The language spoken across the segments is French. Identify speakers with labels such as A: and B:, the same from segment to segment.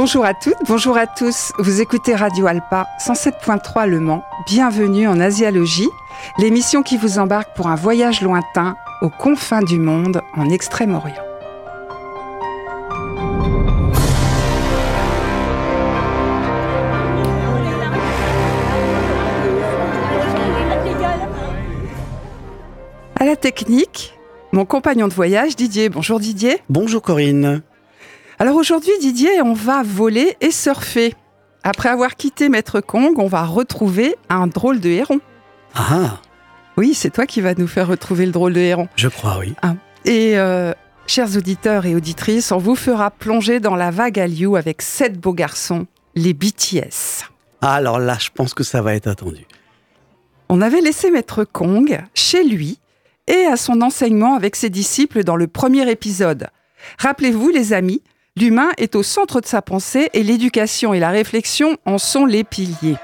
A: Bonjour à toutes, bonjour à tous. Vous écoutez Radio Alpa 107.3 Le Mans. Bienvenue en Asialogie, l'émission qui vous embarque pour un voyage lointain aux confins du monde en Extrême-Orient. À la technique, mon compagnon de voyage Didier. Bonjour Didier.
B: Bonjour Corinne.
A: Alors aujourd'hui Didier, on va voler et surfer. Après avoir quitté Maître Kong, on va retrouver un drôle de héron.
B: Ah
A: Oui, c'est toi qui vas nous faire retrouver le drôle de héron.
B: Je crois, oui.
A: Ah. Et euh, chers auditeurs et auditrices, on vous fera plonger dans la vague à Liu avec sept beaux garçons, les BTS.
B: Ah, alors là, je pense que ça va être attendu.
A: On avait laissé Maître Kong chez lui et à son enseignement avec ses disciples dans le premier épisode. Rappelez-vous, les amis, l'humain est au centre de sa pensée et l'éducation et la réflexion en sont les piliers.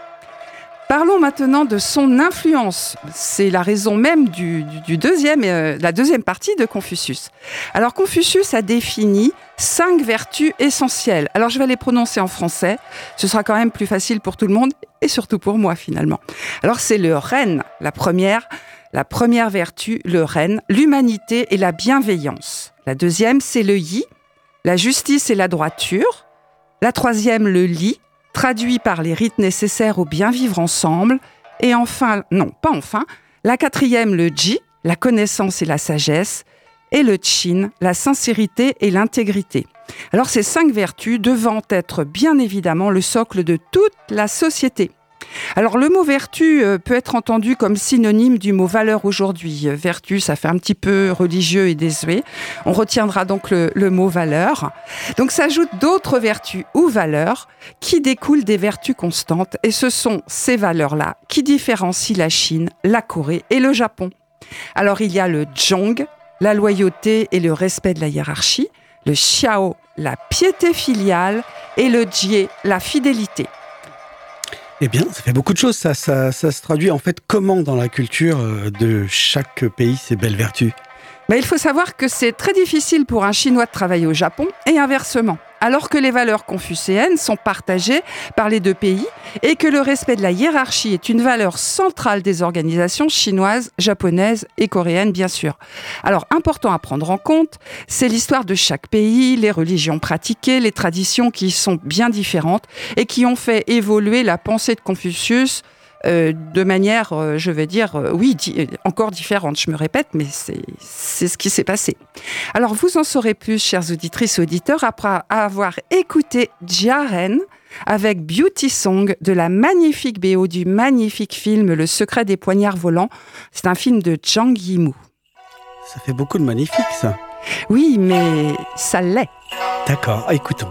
A: Parlons maintenant de son influence. C'est la raison même du, deuxième, euh, la deuxième partie de Confucius. Alors Confucius a défini cinq vertus essentielles. Alors je vais les prononcer en français. Ce sera quand même plus facile pour tout le monde et surtout pour moi finalement. Alors c'est le renne, la première. La première vertu, le renne, l'humanité et la bienveillance. La deuxième, c'est le yi, la justice et la droiture. La troisième, le li, traduit par les rites nécessaires au bien vivre ensemble. Et enfin, non, pas enfin, la quatrième, le ji, la connaissance et la sagesse. Et le chin, la sincérité et l'intégrité. Alors ces cinq vertus devant être bien évidemment le socle de toute la société. Alors le mot vertu euh, peut être entendu comme synonyme du mot valeur aujourd'hui. Euh, vertu, ça fait un petit peu religieux et désuet. On retiendra donc le, mot valeur. Donc s'ajoutent d'autres vertus ou valeurs qui découlent des vertus constantes et ce sont ces valeurs-là qui différencient la Chine, la Corée et le Japon. Alors il y a le Zhong, la loyauté et le respect de la hiérarchie, le Xiao, la piété filiale et le Jie, la fidélité.
B: Eh bien, ça fait beaucoup de choses. Ça, ça, se traduit en fait comment dans la culture euh, de chaque pays ces belles vertus?
A: Mais il faut savoir que c'est très difficile pour un Chinois de travailler au Japon et inversement. Alors que les valeurs confucéennes sont partagées par les deux pays et que le respect de la hiérarchie est une valeur centrale des organisations chinoises, japonaises et coréennes, bien sûr. Alors, important à prendre en compte, c'est l'histoire de chaque pays, les religions pratiquées, les traditions qui sont bien différentes et qui ont fait évoluer la pensée de Confucius euh, de manière, euh, je vais dire, euh, oui, di encore différente. Je me répète, mais c'est ce qui s'est passé. Alors, vous en saurez plus, chers auditrices et auditeurs, après avoir écouté Jaren avec Beauty Song de la magnifique BO du magnifique film Le secret des poignards volants. C'est un film de Zhang Yimou.
B: Ça fait beaucoup de magnifique, ça.
A: Oui, mais ça l'est.
B: D'accord, écoutons.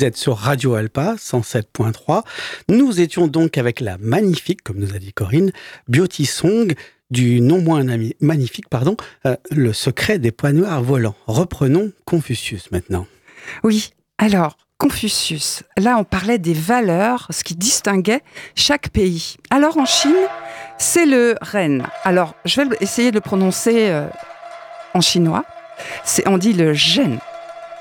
B: Vous êtes sur Radio Alpa 107.3. Nous étions donc avec la magnifique, comme nous a dit Corinne, Beauty Song du non moins magnifique, pardon, euh, le secret des points noirs volants. Reprenons Confucius maintenant.
A: Oui, alors Confucius, là on parlait des valeurs, ce qui distinguait chaque pays. Alors en Chine, c'est le ren. Alors je vais essayer de le prononcer euh, en chinois. On dit le gen.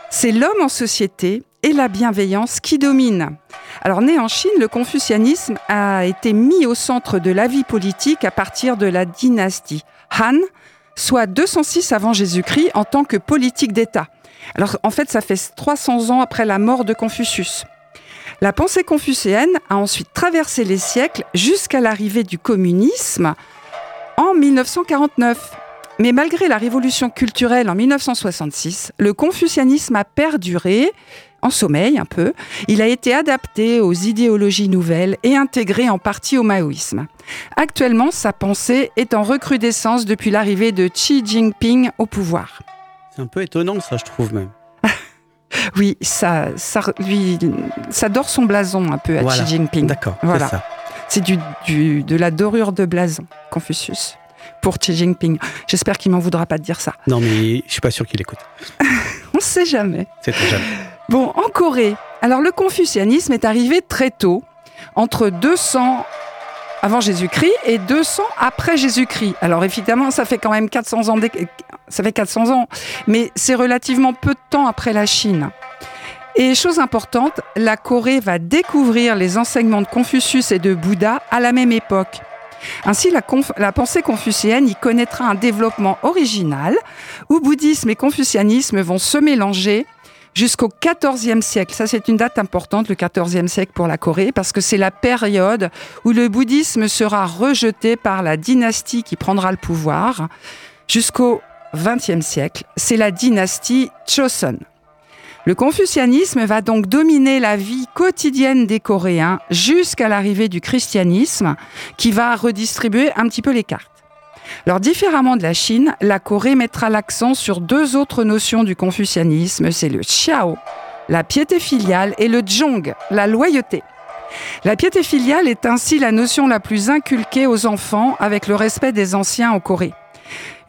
A: C'est l'homme en société et la bienveillance qui domine. Alors né en Chine, le confucianisme a été mis au centre de la vie politique à partir de la dynastie Han, soit 206 avant Jésus-Christ en tant que politique d'État. Alors en fait, ça fait 300 ans après la mort de Confucius. La pensée confucéenne a ensuite traversé les siècles jusqu'à l'arrivée du communisme en 1949. Mais malgré la révolution culturelle en 1966, le confucianisme a perduré en sommeil un peu. Il a été adapté aux idéologies nouvelles et intégré en partie au maoïsme. Actuellement, sa pensée est en recrudescence depuis l'arrivée de Xi Jinping au pouvoir.
B: C'est un peu étonnant ça, je trouve même.
A: oui, ça, ça, lui, ça dort son blason un peu à Xi Jinping.
B: D'accord, voilà.
A: C'est du, du, de la dorure de blason, Confucius pour Xi Jinping. J'espère qu'il m'en voudra pas de dire ça.
B: Non, mais je suis pas sûr qu'il écoute.
A: On ne sait jamais.
B: C'est jamais.
A: Bon, en Corée, alors le confucianisme est arrivé très tôt, entre 200 avant Jésus-Christ et 200 après Jésus-Christ. Alors évidemment, ça fait quand même 400 ans, ça fait 400 ans, mais c'est relativement peu de temps après la Chine. Et chose importante, la Corée va découvrir les enseignements de Confucius et de Bouddha à la même époque. Ainsi, la, pensée confucéenne y connaîtra un développement original où bouddhisme et confucianisme vont se mélanger jusqu'au XIVe siècle. Ça, c'est une date importante, le XIVe siècle pour la Corée, parce que c'est la période où le bouddhisme sera rejeté par la dynastie qui prendra le pouvoir. Jusqu'au XXe siècle, c'est la dynastie Choson. Le confucianisme va donc dominer la vie quotidienne des Coréens jusqu'à l'arrivée du christianisme qui va redistribuer un petit peu les cartes. Alors différemment de la Chine, la Corée mettra l'accent sur deux autres notions du confucianisme, c'est le xiao, la piété filiale, et le zhong, la loyauté. La piété filiale est ainsi la notion la plus inculquée aux enfants avec le respect des anciens en Corée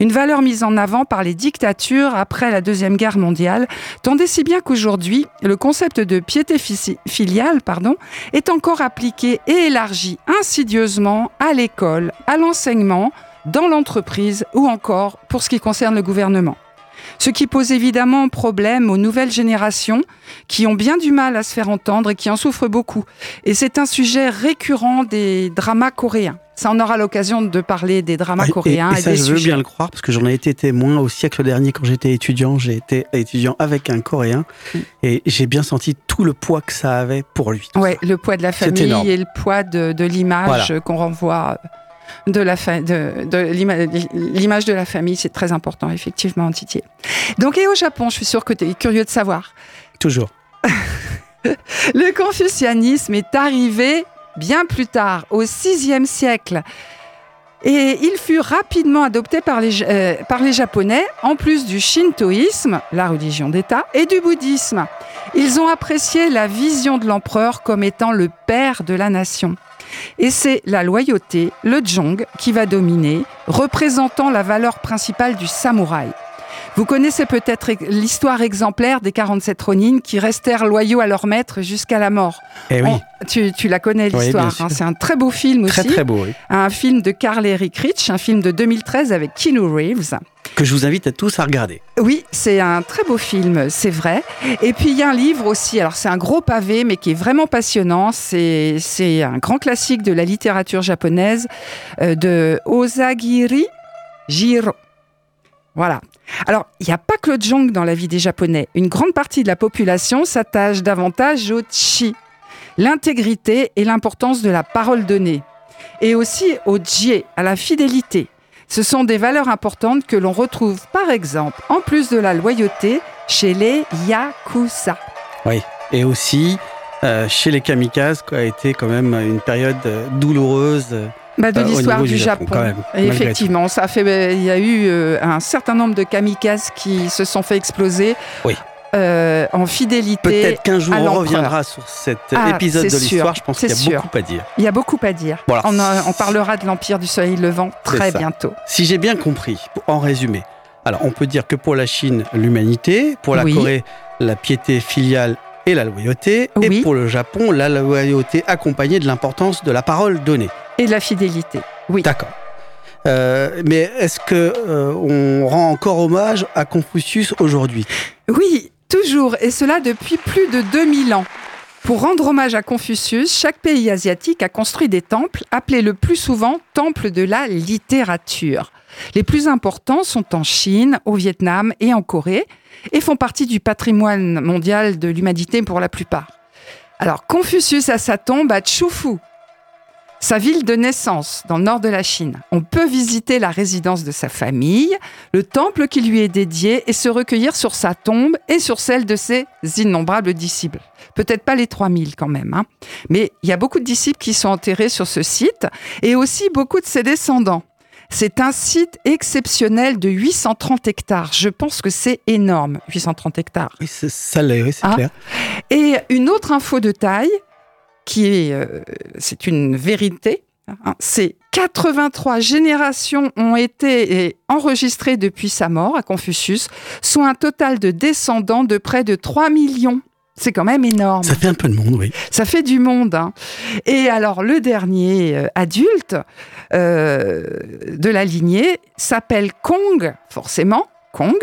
A: une valeur mise en avant par les dictatures après la Deuxième Guerre mondiale, tandis si bien qu'aujourd'hui, le concept de piété filiale pardon, est encore appliqué et élargi insidieusement à l'école, à l'enseignement, dans l'entreprise ou encore pour ce qui concerne le gouvernement ce qui pose évidemment problème aux nouvelles générations qui ont bien du mal à se faire entendre et qui en souffrent beaucoup. Et c'est un sujet récurrent des dramas coréens. Ça, on aura l'occasion de parler des dramas coréens.
B: Et, ça, je veux bien le croire, parce que j'en ai été témoin au siècle dernier quand j'étais étudiant. J'ai été étudiant avec un Coréen mm. et j'ai bien senti tout le poids que ça avait pour lui.
A: Ouais, le poids de la famille et le poids de, l'image qu'on renvoie de la de, de l'image de la famille, c'est très important, effectivement, Titier. Donc, et au Japon, je suis sûre que tu es curieux de savoir.
B: Toujours.
A: le confucianisme est arrivé bien plus tard, au VIe siècle. Et il fut rapidement adopté par les, euh, par les Japonais, en plus du shintoïsme, la religion d'État, et du bouddhisme. Ils ont apprécié la vision de l'empereur comme étant le père de la nation. Et c'est la loyauté, le jong, qui va dominer, représentant la valeur principale du samouraï. Vous connaissez peut-être l'histoire exemplaire des 47 Ronin qui restèrent loyaux à leur maître jusqu'à la mort.
B: Eh oui.
A: tu, la connais l'histoire. hein, c'est un très beau film aussi.
B: Très très beau. Oui.
A: Un film de Carl Eric Rich, un film de 2013 avec Keanu Reeves.
B: Que je vous invite à tous à regarder.
A: Oui, c'est un très beau film, c'est vrai. Et puis il y a un livre aussi, alors c'est un gros pavé, mais qui est vraiment passionnant. C'est un grand classique de la littérature japonaise euh, de Osagiri Jiro. Voilà. Alors, il n'y a pas que le jong dans la vie des Japonais. Une grande partie de la population s'attache davantage au chi, l'intégrité et l'importance de la parole donnée. Et aussi au jie, à la fidélité. Ce sont des valeurs importantes que l'on retrouve par exemple, en plus de la loyauté, chez les yakuza.
B: Oui, et aussi euh, chez les kamikazes, qui a été quand même une période euh, douloureuse euh,
A: bah, de l'histoire du, Japon. effectivement, ça fait, il y a eu un certain nombre de kamikazes qui se sont fait exploser.
B: Oui.
A: Euh, en fidélité.
B: Peut-être qu'un jour
A: à
B: on reviendra sur cet
A: Ah,
B: épisode de l'histoire. Je pense qu'il y a
A: sûr.
B: beaucoup à dire.
A: Il y a beaucoup à dire.
B: Voilà.
A: On, on parlera de l'Empire du Soleil Levant très bientôt.
B: Si j'ai bien compris, en résumé, alors on peut dire que pour la Chine, l'humanité, pour la
A: Oui.
B: Corée, la piété filiale et la loyauté,
A: Oui.
B: et pour le Japon, la loyauté accompagnée de l'importance de la parole donnée.
A: Et de la fidélité. Oui.
B: D'accord. Euh, mais est-ce que euh, on rend encore hommage à Confucius aujourd'hui?
A: Oui, toujours, et cela depuis plus de 2000 ans. Pour rendre hommage à Confucius, chaque pays asiatique a construit des temples, appelés le plus souvent temples de la littérature. Les plus importants sont en Chine, au Vietnam et en Corée, et font partie du patrimoine mondial de l'humanité pour la plupart. Alors, Confucius a sa tombe à Chufu, sa ville de naissance, dans le nord de la Chine. On peut visiter la résidence de sa famille, le temple qui lui est dédié et se recueillir sur sa tombe et sur celle de ses innombrables disciples. Peut-être pas les 3000 quand même, hein. mais il y a beaucoup de disciples qui sont enterrés sur ce site et aussi beaucoup de ses descendants. C'est un site exceptionnel de 830 hectares. Je pense que c'est énorme, 830 hectares.
B: Oui, ça l'est, oui, c'est
A: Ah.
B: clair.
A: Et une autre info de taille, qui est, euh, c'est une vérité, hein, c'est 83 générations ont été enregistrées depuis sa mort à Confucius, soit un total de descendants de près de 3 millions. C'est quand même énorme.
B: Ça fait un peu de monde, oui.
A: Ça fait du monde. hein. Et alors, le dernier euh, adulte euh, de la lignée s'appelle Kong, forcément, Kong.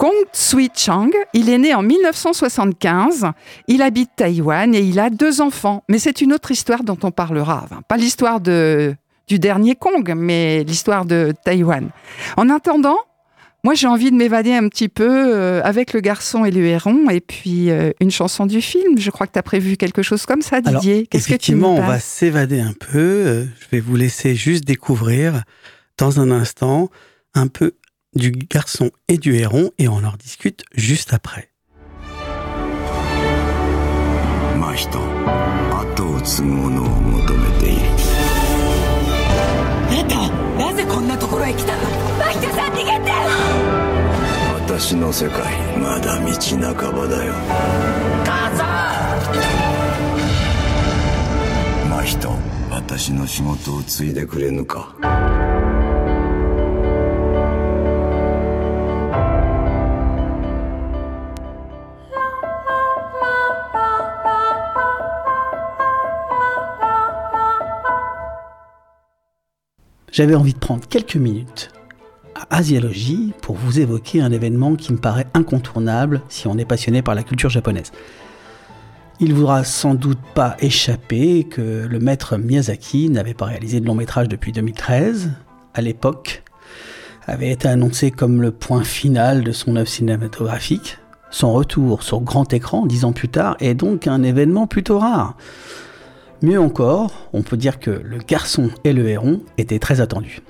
A: Kong Tsui Chang, il est né en 1975, il habite Taïwan et il a deux enfants. Mais c'est une autre histoire dont on parlera. Enfin, pas l'histoire de, du dernier Kong, mais l'histoire de Taïwan. En attendant, moi j'ai envie de m'évader un petit peu euh, avec le garçon et le héron et puis euh, une chanson du film. Je crois que tu as prévu quelque chose comme ça, Didier. Qu'est-ce que tu
B: on va s'évader un peu. Euh, Je vais vous laisser juste découvrir dans un instant un peu du garçon et du héron et on en discute juste après.
C: 真人後を継ぐ者を求めている
D: あなたなぜこんなところへ来たのマヒトさん逃げて
C: 私の世界まだ道半ばだよ母さん真人私の仕事を継いでくれぬか
B: J'avais envie de prendre quelques minutes à Asiologie pour vous évoquer un événement qui me paraît incontournable si on est passionné par la culture japonaise. Il vous aura sans doute pas échappé que le maître Miyazaki n'avait pas réalisé de long métrage depuis 2013. À l'époque, avait été annoncé comme le point final de son œuvre cinématographique. Son retour sur grand écran dix ans plus tard est donc un événement plutôt rare. Mieux encore, on peut dire que Le garçon et le héron était très attendu.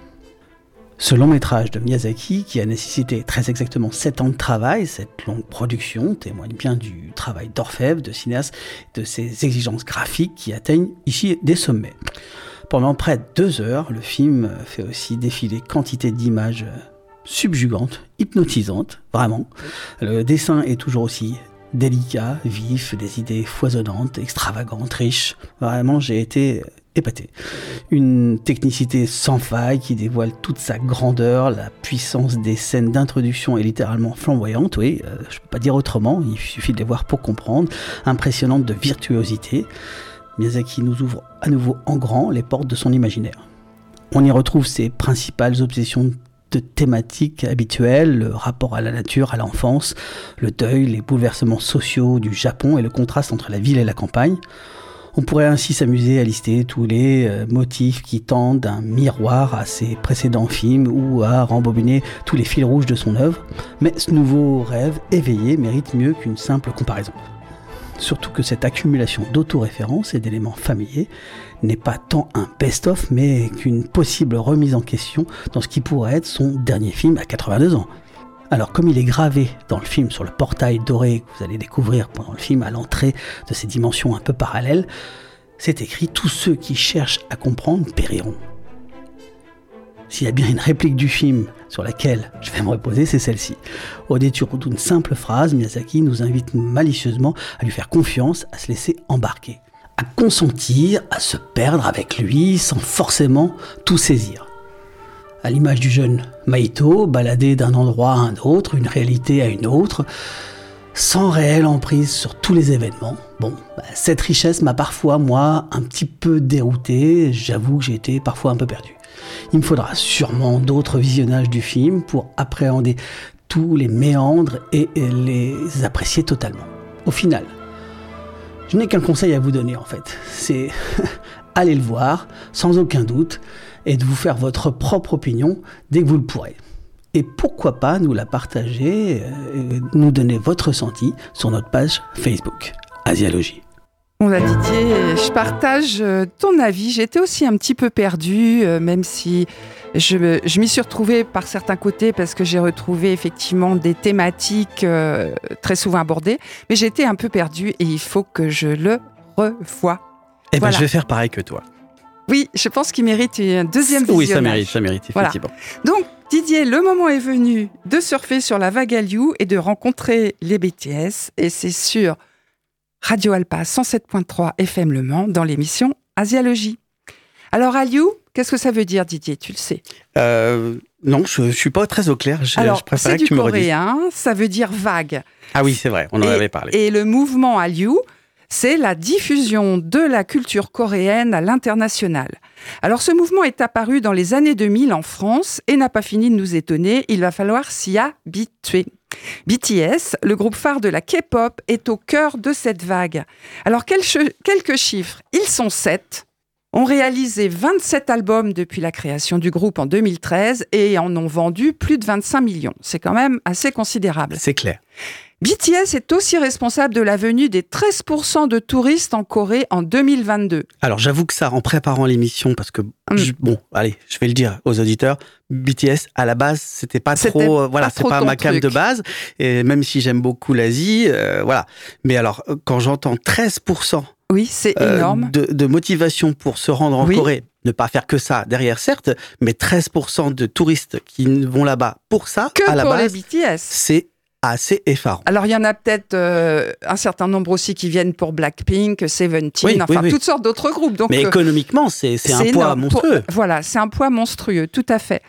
B: Ce long métrage de Miyazaki, qui a nécessité très exactement 7 ans de travail, cette longue production témoigne bien du travail d'orfèvre, de cinéaste, de ses exigences graphiques qui atteignent ici des sommets. Pendant près de deux heures, le film fait aussi défiler quantité d'images subjugantes, hypnotisantes, vraiment. Le dessin est toujours aussi délicat, vif, des idées foisonnantes, extravagantes, riches. Vraiment, j'ai été épaté. Une technicité sans faille qui dévoile toute sa grandeur, la puissance des scènes d'introduction est littéralement flamboyante, oui, euh, je peux pas dire autrement, il suffit de les voir pour comprendre, impressionnante de virtuosité. Miyazaki nous ouvre à nouveau en grand les portes de son imaginaire. On y retrouve ses principales obsessions thématiques habituelles, le rapport à la nature, à l'enfance, le deuil, les bouleversements sociaux du Japon et le contraste entre la ville et la campagne. On pourrait ainsi s'amuser à lister tous les euh, motifs qui tendent un miroir à ses précédents films ou à rembobiner tous les fils rouges de son œuvre, mais ce nouveau rêve éveillé mérite mieux qu'une simple comparaison. Surtout que cette accumulation d'autoréférences et d'éléments familiers n'est pas tant un best-of, mais qu'une possible remise en question dans ce qui pourrait être son dernier film à 82 ans. Alors comme il est gravé dans le film sur le portail doré que vous allez découvrir pendant le film à l'entrée de ces dimensions un peu parallèles, c'est écrit Tous ceux qui cherchent à comprendre périront. S'il y a bien une réplique du film sur laquelle je vais me reposer, c'est celle-ci. Au détour d'une simple phrase, Miyazaki nous invite malicieusement à lui faire confiance, à se laisser embarquer, à consentir, à se perdre avec lui sans forcément tout saisir. À l'image du jeune Maito, baladé d'un endroit à un autre, une réalité à une autre, sans réelle emprise sur tous les événements. Bon, bah, cette richesse m'a parfois, moi, un petit peu dérouté, j'avoue que j'ai été parfois un peu perdu. Il me faudra sûrement d'autres visionnages du film pour appréhender tous les méandres et les apprécier totalement. Au final, je n'ai qu'un conseil à vous donner en fait. C'est aller le voir sans aucun doute et de vous faire votre propre opinion dès que vous le pourrez. Et pourquoi pas nous la partager, euh, nous donner votre ressenti sur notre page Facebook, Asialogie.
A: On a Didier, je partage euh, ton avis. J'étais aussi un petit peu perdue, euh, même si je, je m'y suis retrouvée par certains côtés parce que j'ai retrouvé effectivement des thématiques euh, très souvent abordées. Mais j'étais un peu perdue et il faut que je le revoie.
B: Eh ben,
A: Voilà.
B: je vais faire pareil que toi.
A: Oui, je pense qu'il mérite un deuxième
B: Oui, ça
A: visionnage.
B: mérite, ça mérite,
A: Voilà.
B: effectivement.
A: Donc, Didier, le moment est venu de surfer sur la vague Aliou et de rencontrer les BTS. Et c'est sur Radio Alpa 107.3 FM Le Mans dans l'émission Asialogie. Alors, Aliou, qu'est-ce que ça veut dire, Didier Tu le sais?
B: Euh, non, je, je suis pas très au clair. Je,
A: Alors,
B: je
A: c'est
B: que
A: du
B: tu me redises.
A: coréen, ça veut dire vague.
B: Ah oui, c'est vrai, on en
A: et,
B: avait parlé.
A: Et le mouvement Hallyu, c'est la diffusion de la culture coréenne à l'international. Alors ce mouvement est apparu dans les années 2000 en France et n'a pas fini de nous étonner, il va falloir s'y habituer. BTS, le groupe phare de la K-pop, est au cœur de cette vague. Alors quelques chiffres, ils sont sept, ont réalisé 27 albums depuis la création du groupe en 2013 et en ont vendu plus de 25 millions. C'est quand même assez considérable.
B: C'est clair.
A: BTS est aussi responsable de la venue des 13% de touristes en Corée en 2022.
B: Alors j'avoue que ça, en préparant l'émission, parce que
A: Mm.
B: je- bon, allez, je vais le dire aux auditeurs, BTS à la base, c'était pas trop, euh, voilà, c'est pas ma cam de base. Et même si j'aime beaucoup l'Asie, euh, voilà. Mais alors euh, quand j'entends 13%
A: Oui, c'est
B: euh,
A: énorme.
B: de, de motivation pour se rendre en
A: Oui.
B: Corée, ne pas faire que ça derrière certes, mais 13% de touristes qui vont là-bas pour ça,
A: Que
B: à la
A: pour
B: base,
A: les BTS.
B: c'est assez effarant.
A: Alors, il y en a peut-être euh, un certain nombre aussi qui viennent pour Blackpink, Seventeen,
B: Oui, oui,
A: enfin,
B: oui.
A: toutes sortes d'autres groupes. Donc,
B: Mais
A: euh,
B: économiquement, c'est un poids
A: énorme.
B: Monstrueux.
A: voilà, c'est un poids monstrueux, tout à fait.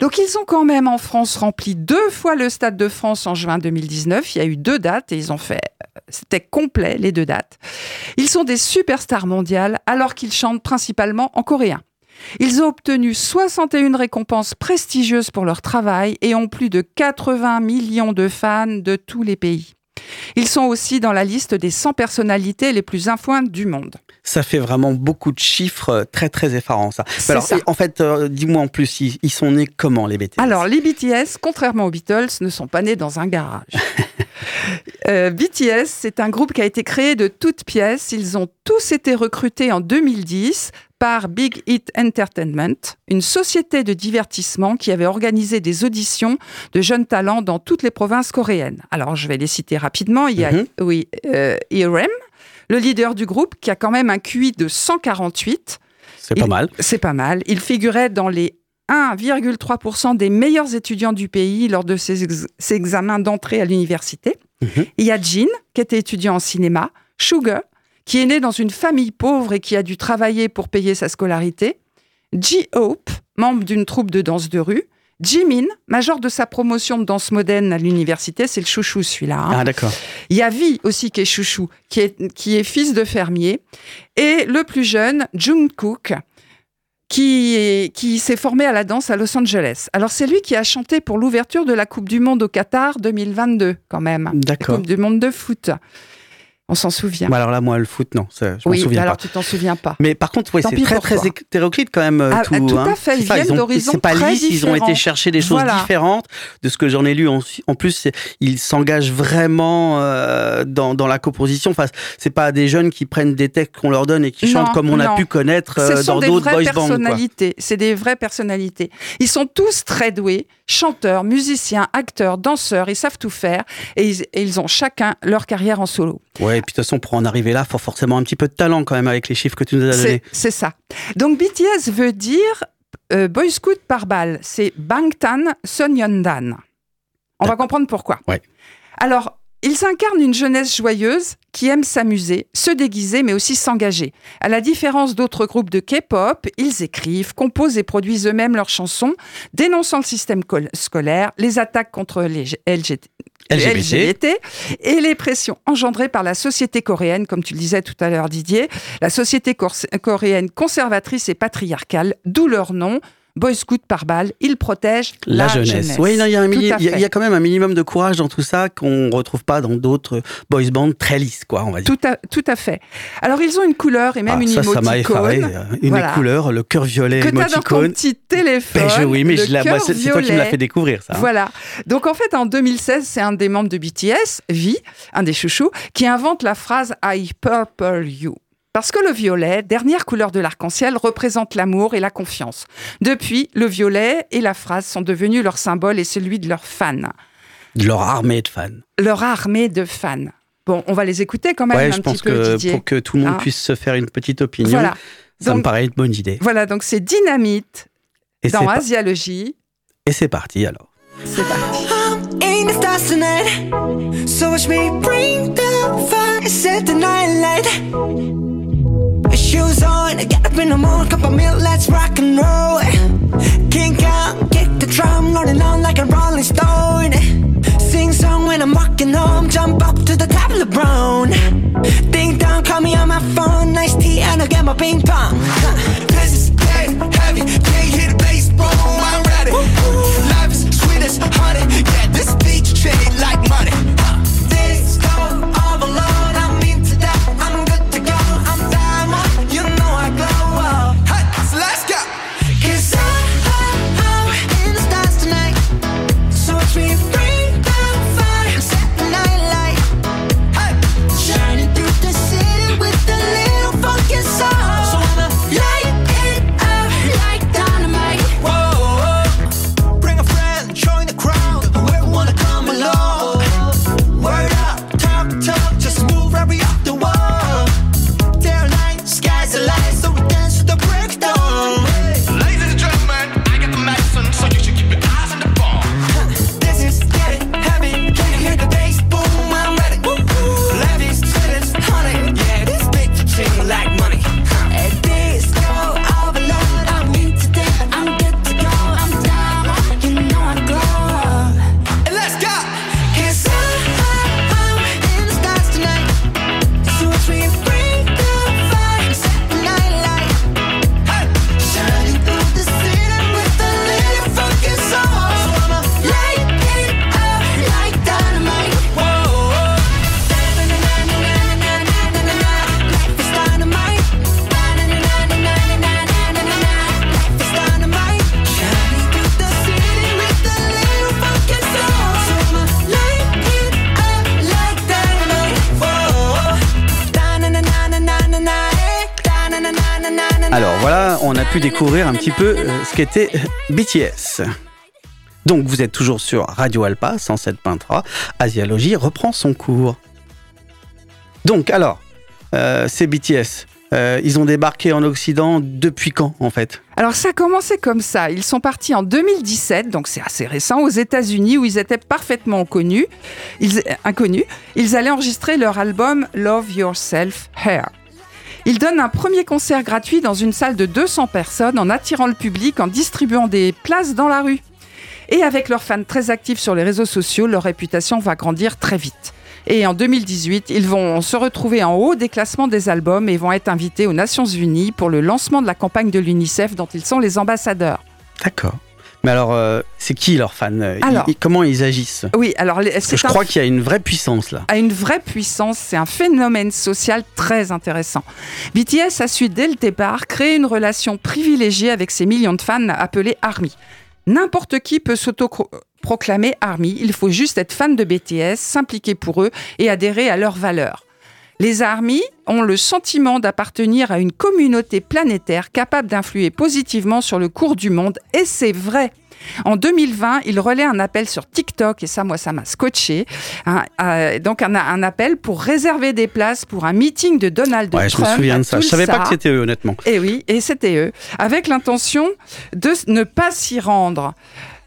A: Donc, ils ont quand même en France rempli deux fois le Stade de France en juin 2019. Il y a eu deux dates et ils ont fait. C'était complet, les deux dates. Ils sont des superstars mondiales alors qu'ils chantent principalement en coréen. Ils ont obtenu 61 récompenses prestigieuses pour leur travail et ont plus de 80 millions de fans de tous les pays. Ils sont aussi dans la liste des 100 personnalités les plus influentes du monde.
B: Ça fait vraiment beaucoup de chiffres euh, très très effarants ça.
A: C'est
B: Alors
A: ça.
B: en fait, euh, dis-moi en plus, ils, ils sont nés comment les BTS
A: Alors, les BTS, contrairement aux Beatles, ne sont pas nés dans un garage. Euh, BTS, c'est un groupe qui a été créé de toutes pièces. Ils ont tous été recrutés en 2010 par Big Hit Entertainment, une société de divertissement qui avait organisé des auditions de jeunes talents dans toutes les provinces coréennes. Alors, je vais les citer rapidement. Il y a,
B: Mhm.
A: oui, euh, Irem, le leader du groupe, qui a quand même un QI de 148.
B: c'est pas mal.
A: C'est pas mal. Il figurait dans les 1,3% des meilleurs étudiants du pays lors de ses, ex- ses examens d'entrée à l'université.
B: Mhm.
A: Il y a Jin, qui était étudiant en cinéma, Sugar, qui est né dans une famille pauvre et qui a dû travailler pour payer sa scolarité, J-Hope, membre d'une troupe de danse de rue, Jimin, major de sa promotion de danse moderne à l'université, c'est le chouchou celui-là. hein.
B: Ah d'accord.
A: Il y a Vi aussi qui est chouchou, qui est, qui est fils de fermier. Et le plus jeune, Jungkook, qui, qui s'est formé à la danse à Los Angeles. Alors c'est lui qui a chanté pour l'ouverture de la Coupe du Monde au Qatar 2022 quand même.
B: D'accord.
A: Coupe du Monde de foot. On s'en souvient.
B: Alors là, moi, le foot, non, ça, je m'en
A: oui,
B: souviens
A: alors
B: pas.
A: tu t'en souviens pas.
B: Mais par contre,
A: Tant
B: c'est très très hétéroclite quand même euh,
A: Ah,
B: tout.
A: ah, tout
B: hein.
A: à fait, ils
B: ça,
A: viennent d'horizons
B: C'est pas
A: très
B: lisse, ils ont été chercher des choses
A: Voilà.
B: différentes de ce que j'en ai lu. En, en plus, ils s'engagent vraiment euh, dans, dans la composition. Enfin, c'est pas des jeunes qui prennent des textes qu'on leur donne et qui
A: Non,
B: chantent comme on
A: non.
B: a pu connaître euh, dans
A: des
B: d'autres boys bands.
A: C'est des vraies personnalités. Ils sont tous très doués, chanteurs, musiciens, acteurs, danseurs. Ils savent tout faire et ils, et ils ont chacun leur carrière en solo.
B: Ouais, et puis de toute façon, pour en arriver là, faut forcément un petit peu de talent quand même avec les chiffres que tu nous as donnés.
A: C'est c'est ça. Donc BTS veut dire euh, Boy Scout par balle, c'est Bangtan Sonyeondan. On va comprendre pourquoi.
B: Ouais.
A: Alors, ils incarnent une jeunesse joyeuse qui aime s'amuser, se déguiser, mais aussi s'engager. À la différence d'autres groupes de K-pop, ils écrivent, composent et produisent eux-mêmes leurs chansons, dénonçant le système col- scolaire, les attaques contre les
B: LGBT.
A: et les pressions engendrées par la société coréenne, comme tu le disais tout à l'heure Didier, la société cor- coréenne conservatrice et patriarcale, d'où leur nom. Boy Scout par balle, ils protègent la,
B: La, jeunesse. Oui, il y, a il y il y quand même un minimum de courage dans tout ça qu'on retrouve pas dans d'autres boys bands très lisses, quoi, on va dire.
A: Tout à, tout à fait. Alors, ils ont une couleur et même
B: Ah,
A: une
B: ça, ça m'a effaré.
A: émoticône.
B: Une
A: Voilà.
B: couleur, le cœur violet
A: Que tu as dans ton
B: émoticône.
A: petit téléphone.
B: Ben, je- oui, mais c'est c'est toi qui me l'as fait découvrir, ça. hein.
A: Voilà. Donc en fait, en 2016, c'est un des membres de BTS, V, un des chouchous, qui invente la phrase I purple you. Parce que le violet, dernière couleur de l'arc-en-ciel, représente l'amour et la confiance. Depuis, le violet et la phrase sont devenus leur symbole et celui de leurs fans.
B: De leur armée de fans.
A: Leur armée de fans. Bon, on va les écouter quand même
B: Ouais,
A: un
B: je
A: petit
B: pense
A: peu,
B: que
A: Didier.
B: pour que tout le monde
A: Hein
B: puisse se faire une petite opinion,
A: Voilà.
B: ça me
A: Donc-
B: paraît une bonne idée.
A: Voilà, donc c'est Dynamite
B: Et c'est
A: dans Asialogie.
B: et c'est parti alors.
A: C'est parti.
E: Up in the morning, cup of milk, let's rock and roll. Kink out, kick the drum, rolling on like a rolling stone. Sing song when I'm walking home, jump up to the top of the brown. Ding dong, call me on my phone, nice tea, and I'll get my ping pong. This is getting heavy, can't hear the bass, boom, I'm ready. Life is sweet as honey,
B: pu découvrir un petit peu euh, ce qu'était euh, BTS. Donc vous êtes toujours sur Radio Alpa 107.3. Asialogie reprend son cours. Donc alors, euh, c'est BTS. Euh, ils ont débarqué en Occident depuis quand en fait?
A: Alors ça a commencé comme ça. Ils sont partis en 2017, donc c'est assez récent, aux États-Unis où ils étaient parfaitement connus. Ils, inconnus. Ils allaient enregistrer leur album Love Yourself Here. Ils donnent un premier concert gratuit dans une salle de 200 personnes en attirant le public, en distribuant des places dans la rue. Et avec leurs fans très actifs sur les réseaux sociaux, leur réputation va grandir très vite. Et en 2018, ils vont se retrouver en haut des classements des albums et vont être invités aux Nations Unies pour le lancement de la campagne de l'UNICEF dont ils sont les ambassadeurs.
B: D'accord. Mais alors, euh, c'est qui leurs fans
A: Alors.
B: ils- Comment ils agissent?
A: Oui, alors les-
B: je crois qu'il y a une vraie puissance là.
A: a une vraie puissance, c'est un phénomène social très intéressant. BTS a su dès le départ créer une relation privilégiée avec ses millions de fans appelés ARMY. N'importe qui peut s'auto-proclamer ARMY, il faut juste être fan de BTS, s'impliquer pour eux et adhérer à leurs valeurs. Les ARMY ont le sentiment d'appartenir à une communauté planétaire capable d'influer positivement sur le cours du monde, et c'est vrai. En 2020, il relaie un appel sur TikTok, et ça, moi, ça m'a scotché. Hein, euh, donc, un, un appel pour réserver des places pour un meeting de Donald
B: Ouais, je
A: Trump.
B: me souviens de ça. Je savais pas que c'était eux, honnêtement.
A: Et oui, et c'était eux, avec l'intention de ne pas s'y rendre.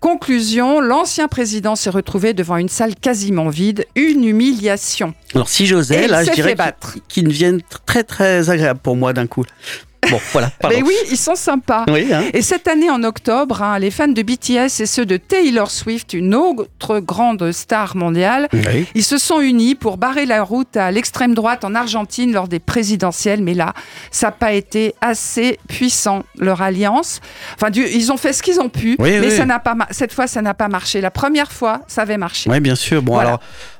A: Conclusion, l'ancien président s'est retrouvé devant une salle quasiment vide, une humiliation.
B: Alors, si j'osais, là, je dirais deviennent très, très agréables pour moi d'un coup. Bon, voilà. pardon.
A: Mais oui, ils sont sympas.
B: Oui, hein.
A: Et cette année, en octobre, hein, les fans de BTS et ceux de Taylor Swift, une autre grande star mondiale,
B: Oui.
A: ils se sont unis pour barrer la route à l'extrême droite en Argentine lors des présidentielles. Mais là, ça n'a pas été assez puissant, leur alliance. Enfin, du- ils ont fait ce qu'ils ont pu,
B: Oui,
A: mais
B: oui.
A: ça n'a pas ma- cette fois, ça n'a pas marché. La première fois, ça avait marché.
B: Oui, bien sûr. Bon,
A: Voilà.
B: alors,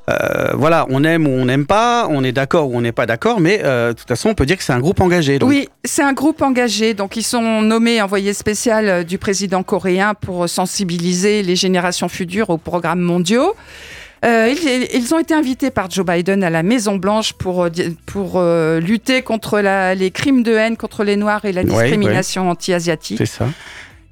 B: euh, voilà, on aime ou on n'aime pas, on est d'accord ou on n'est pas d'accord, mais euh, de toute façon, on peut dire que c'est un groupe engagé. donc.
A: Oui, c'est un groupe engagé. Donc, ils sont nommés envoyés spécial euh, du président coréen pour sensibiliser les générations futures aux programmes mondiaux. Euh, ils, ils ont été invités par Joe Biden à la Maison Blanche pour, pour euh, lutter contre la- les crimes de haine contre les Noirs et la
B: Ouais,
A: discrimination anti-asiatique.
B: C'est ça.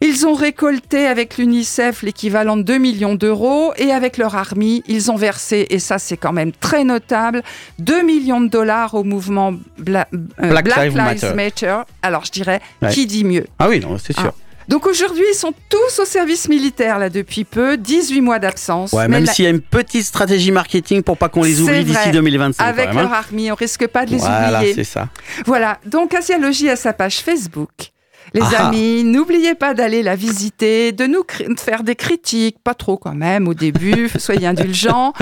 A: Ils ont récolté avec l'UNICEF l'équivalent de 2 millions d'euros et avec leur armée, ils ont versé, et ça c'est quand même très notable, 2 millions de dollars au mouvement Bla- euh,
B: Black
A: Black,
B: Lives Matter.
A: Matter. Alors je dirais,
B: Ouais.
A: qui dit mieux
B: Ah oui, non, c'est sûr.
A: Donc aujourd'hui, ils sont tous au service militaire là depuis peu, 18 mois d'absence.
B: ouais, même
A: la-
B: s'il y a une petite stratégie marketing pour pas qu'on les oublie d'ici
A: vrai.
B: 2025.
A: avec
B: quand même,
A: leur
B: hein.
A: armée, on risque pas de les
B: Voilà,
A: oublier.
B: c'est ça.
A: Voilà, donc Asialogie à sa page Facebook. Les
B: Ah.
A: amis, n'oubliez pas d'aller la visiter, de nous de faire des critiques, pas trop quand même au début, soyez indulgents,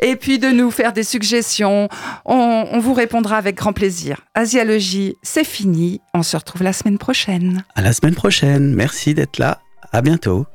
A: et puis de nous faire des suggestions. On, on vous répondra avec grand plaisir. Asialogie, c'est fini. On se retrouve la semaine prochaine.
B: À la semaine prochaine. Merci d'être là. À bientôt.